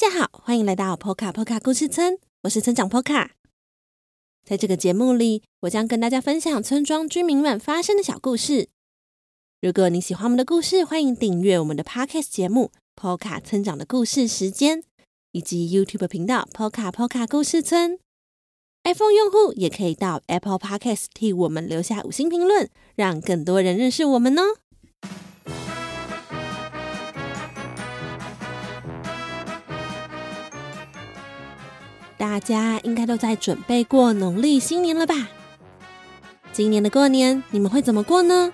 大家好，欢迎来到 Poka Poka 故事村，我是村长 Poka。在这个节目里，我将跟大家分享村庄居民们发生的小故事。如果你喜欢我们的故事，欢迎订阅我们的 Podcast 节目《Poka 村长的故事时间》，以及 YouTube 频道《波卡波卡故事村》。iPhone 用户也可以到 Apple Podcast 替我们留下五星评论，让更多人认识我们哦。大家应该都在准备过农历新年了吧？今年的过年你们会怎么过呢？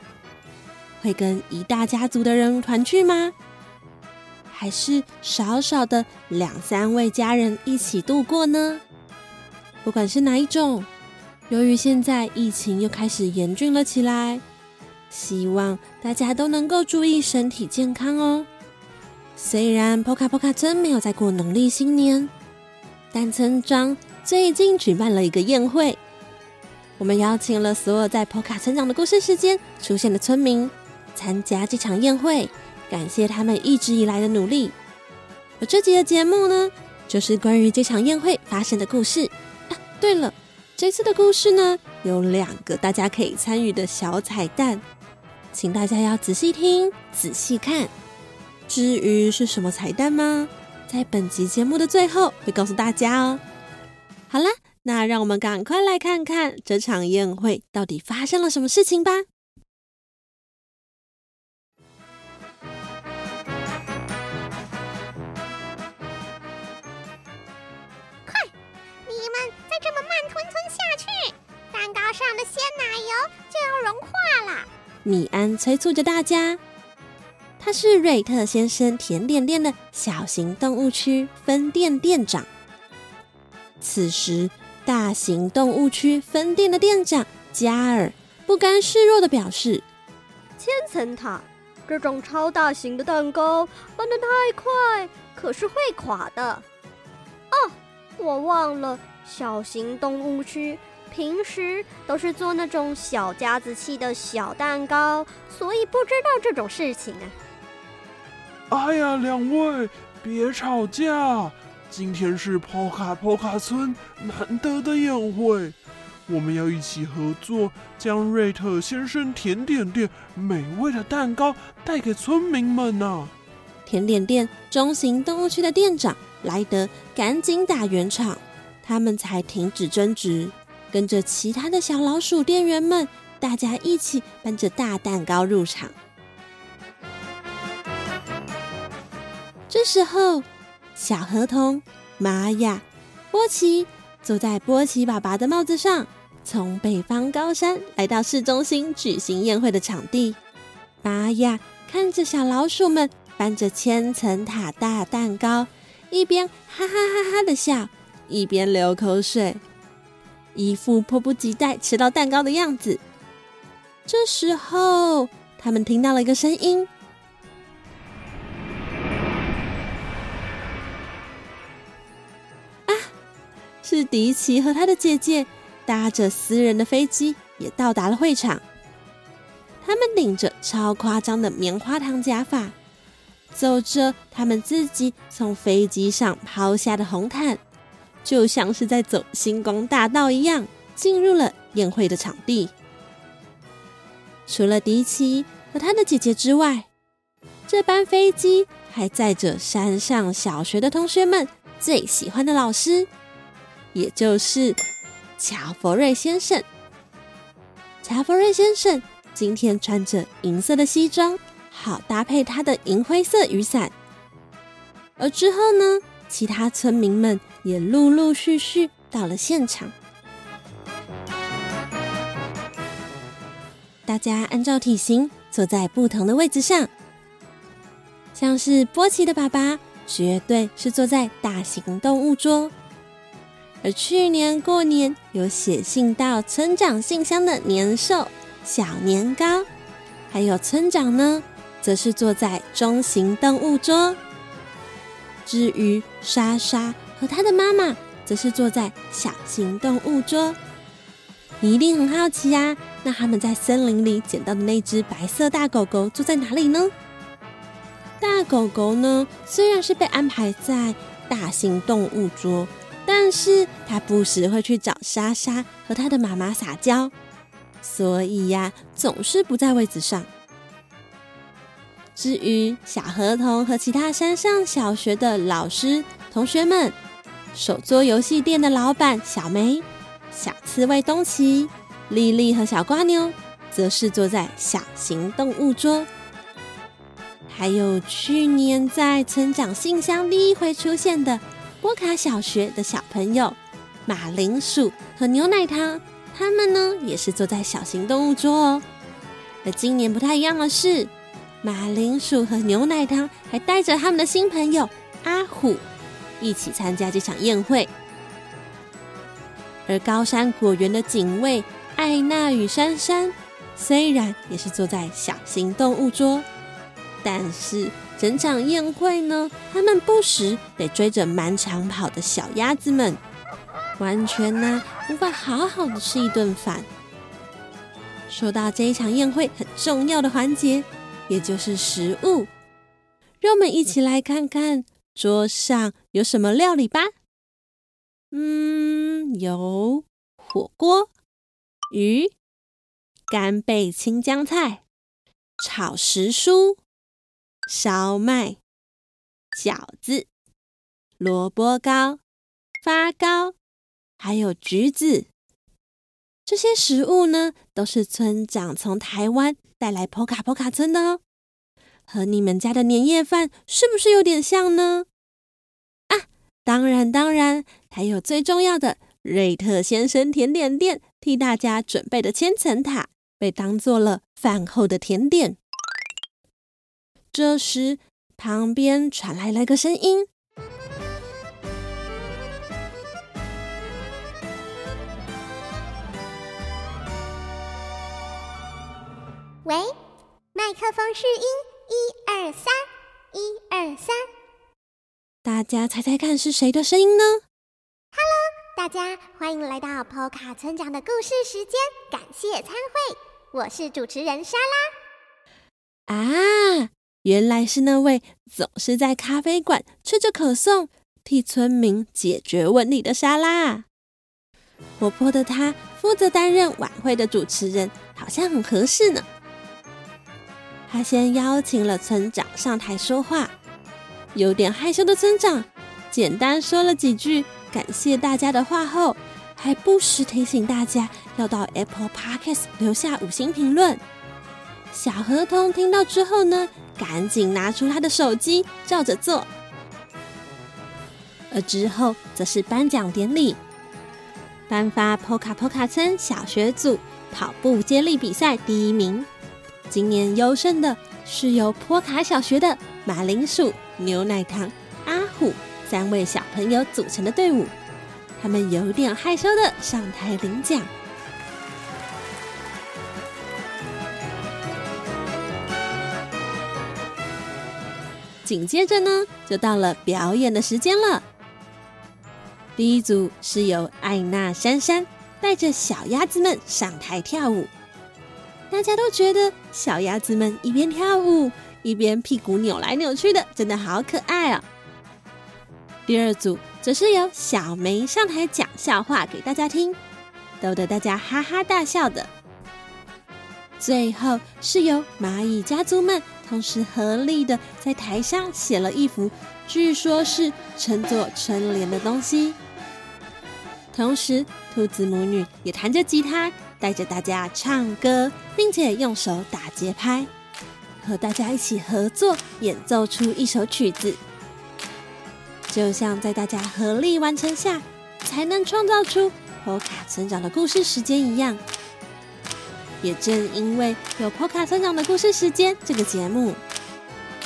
会跟一大家族的人团聚吗？还是少少的两三位家人一起度过呢？不管是哪一种，由于现在疫情又开始严峻了起来，希望大家都能够注意身体健康哦。虽然波卡波卡村没有在过农历新年。但村庄最近举办了一个宴会，我们邀请了所有在波卡村长的故事时间出现的村民参加这场宴会，感谢他们一直以来的努力。而这集的节目呢，就是关于这场宴会发生的故事。啊，对了，这次的故事呢，有两个大家可以参与的小彩蛋，请大家要仔细听、仔细看。至于是什么彩蛋吗？在本集节目的最后会告诉大家哦。好啦，那让我们赶快来看看这场宴会到底发生了什么事情吧。快，你们再这么慢吞吞下去，蛋糕上的鲜奶油就要融化了。米安催促着大家。他是瑞特先生甜点店的小型动物区分店店长。此时，大型动物区分店的店长加尔不甘示弱地表示：“千层塔这种超大型的蛋糕搬得太快，可是会垮的。哦，我忘了，小型动物区平时都是做那种小家子气的小蛋糕，所以不知道这种事情啊。”哎呀，两位别吵架！今天是波卡波卡村难得的宴会，我们要一起合作，将瑞特先生甜点店美味的蛋糕带给村民们呐、啊！甜点店中型动物区的店长莱德赶紧打圆场，他们才停止争执，跟着其他的小老鼠店员们，大家一起搬着大蛋糕入场。这时候，小河童、玛雅、波奇坐在波奇爸爸的帽子上，从北方高山来到市中心举行宴会的场地。玛雅看着小老鼠们搬着千层塔大蛋糕，一边哈哈哈哈的笑，一边流口水，一副迫不及待吃到蛋糕的样子。这时候，他们听到了一个声音。迪奇和他的姐姐搭着私人的飞机也到达了会场。他们顶着超夸张的棉花糖假发，走着他们自己从飞机上抛下的红毯，就像是在走星光大道一样，进入了宴会的场地。除了迪奇和他的姐姐之外，这班飞机还载着山上小学的同学们最喜欢的老师。也就是乔佛瑞先生。乔佛瑞先生今天穿着银色的西装，好搭配他的银灰色雨伞。而之后呢，其他村民们也陆陆续续到了现场。大家按照体型坐在不同的位置上，像是波奇的爸爸，绝对是坐在大型动物桌。而去年过年有写信到村长信箱的年兽小年糕，还有村长呢，则是坐在中型动物桌。至于莎莎和她的妈妈，则是坐在小型动物桌。你一定很好奇呀，那他们在森林里捡到的那只白色大狗狗坐在哪里呢？大狗狗呢，虽然是被安排在大型动物桌，但是他不时会去找莎莎和他的妈妈撒娇，所以呀，总是不在位子上。至于小河童和其他山上小学的老师、同学们，手作游戏店的老板小梅、小刺猬东奇、丽丽和小瓜牛，则是坐在小型动物桌。还有去年在村长信箱第一回出现的波卡小学的小朋友马铃薯和牛奶糖，他们呢也是坐在小型动物桌哦。而今年不太一样的是。马铃薯和牛奶糖还带着他们的新朋友阿虎一起参加这场宴会，而高山果园的警卫艾娜与珊珊虽然也是坐在小型动物桌，但是整场宴会呢，他们不时得追着满场跑的小鸭子们，完全呢无法好好的吃一顿饭。说到这一场宴会很重要的环节。也就是食物，让我们一起来看看桌上有什么料理吧。嗯，有火锅、鱼、干贝青江菜、炒时蔬、烧麦、饺子、萝卜糕、发糕，还有橘子。这些食物呢，都是村长从台湾带来波卡波卡村的哦。和你们家的年夜饭是不是有点像呢？啊，当然当然，还有最重要的瑞特先生甜点店替大家准备的千层塔，被当做了饭后的甜点。这时，旁边传来了个声音。喂，麦克风试音，一二三，一二三。大家猜猜看是谁的声音呢？Hello，大家欢迎来到波卡村长的故事时间，感谢参会，我是主持人莎拉。啊，原来是那位总是在咖啡馆吹着可颂，替村民解决问题的莎拉。活泼的她负责担任晚会的主持人，好像很合适呢。他先邀请了村长上台说话，有点害羞的村长简单说了几句感谢大家的话后，还不时提醒大家要到 Apple Podcast 留下五星评论。小河童听到之后呢，赶紧拿出他的手机照着做。而之后则是颁奖典礼，颁发波卡波卡村小学组跑步接力比赛第一名。今年优胜的是由坡卡小学的马铃薯、牛奶糖、阿虎三位小朋友组成的队伍，他们有点害羞的上台领奖。紧接着呢，就到了表演的时间了。第一组是由艾娜、珊珊带着小鸭子们上台跳舞。大家都觉得小鸭子们一边跳舞一边屁股扭来扭去的，真的好可爱哦。第二组则是由小梅上台讲笑话给大家听，逗得大家哈哈大笑的。最后是由蚂蚁家族们同时合力的在台上写了一幅，据说是称作春联的东西。同时，兔子母女也弹着吉他。带着大家唱歌，并且用手打节拍，和大家一起合作演奏出一首曲子，就像在大家合力完成下，才能创造出波卡村长的故事时间一样。也正因为有波卡村长的故事时间这个节目，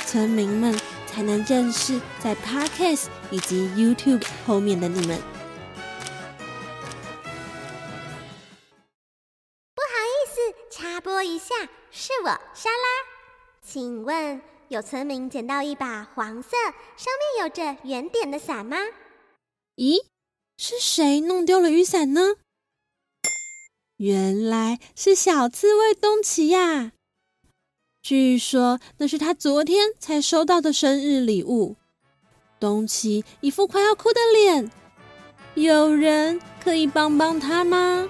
村民们才能认识在 Podcast 以及 YouTube 后面的你们。不好意思，插播一下，是我莎拉。请问有村民捡到一把黄色、上面有着圆点的伞吗？咦，是谁弄丢了雨伞呢？原来是小刺猬东奇呀！据说那是他昨天才收到的生日礼物。东奇一副快要哭的脸。有人可以帮帮他吗？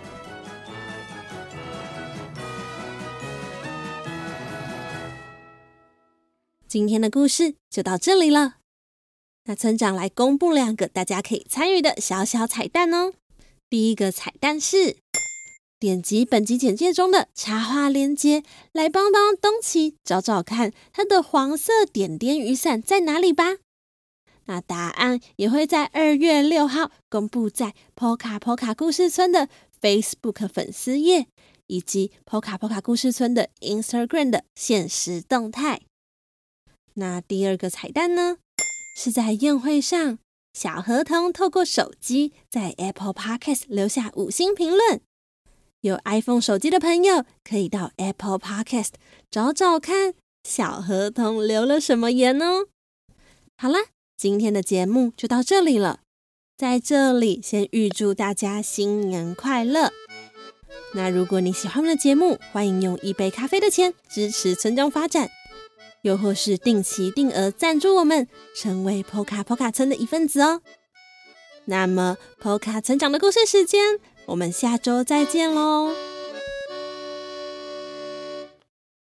今天的故事就到这里了。那村长来公布两个大家可以参与的小小彩蛋哦。第一个彩蛋是点击本集简介中的插画链接，来帮帮东奇找找看他的黄色点点雨伞在哪里吧。那答案也会在二月六号公布在 Poca Poca 故事村的 Facebook 粉丝页，以及 Poca Poca 故事村的 Instagram 的限时动态。那第二个彩蛋呢，是在宴会上，小河童透过手机在 Apple Podcast 留下五星评论。有 iPhone 手机的朋友可以到 Apple Podcast 找找看，小河童留了什么言哦。好啦，今天的节目就到这里了，在这里先预祝大家新年快乐。那如果你喜欢我们的节目，欢迎用一杯咖啡的钱支持村庄发展。又或是定期定额赞助我们，成为 Poca Poka 村的一份子哦。那么，Poca 村长的故事时间，我们下周再见喽。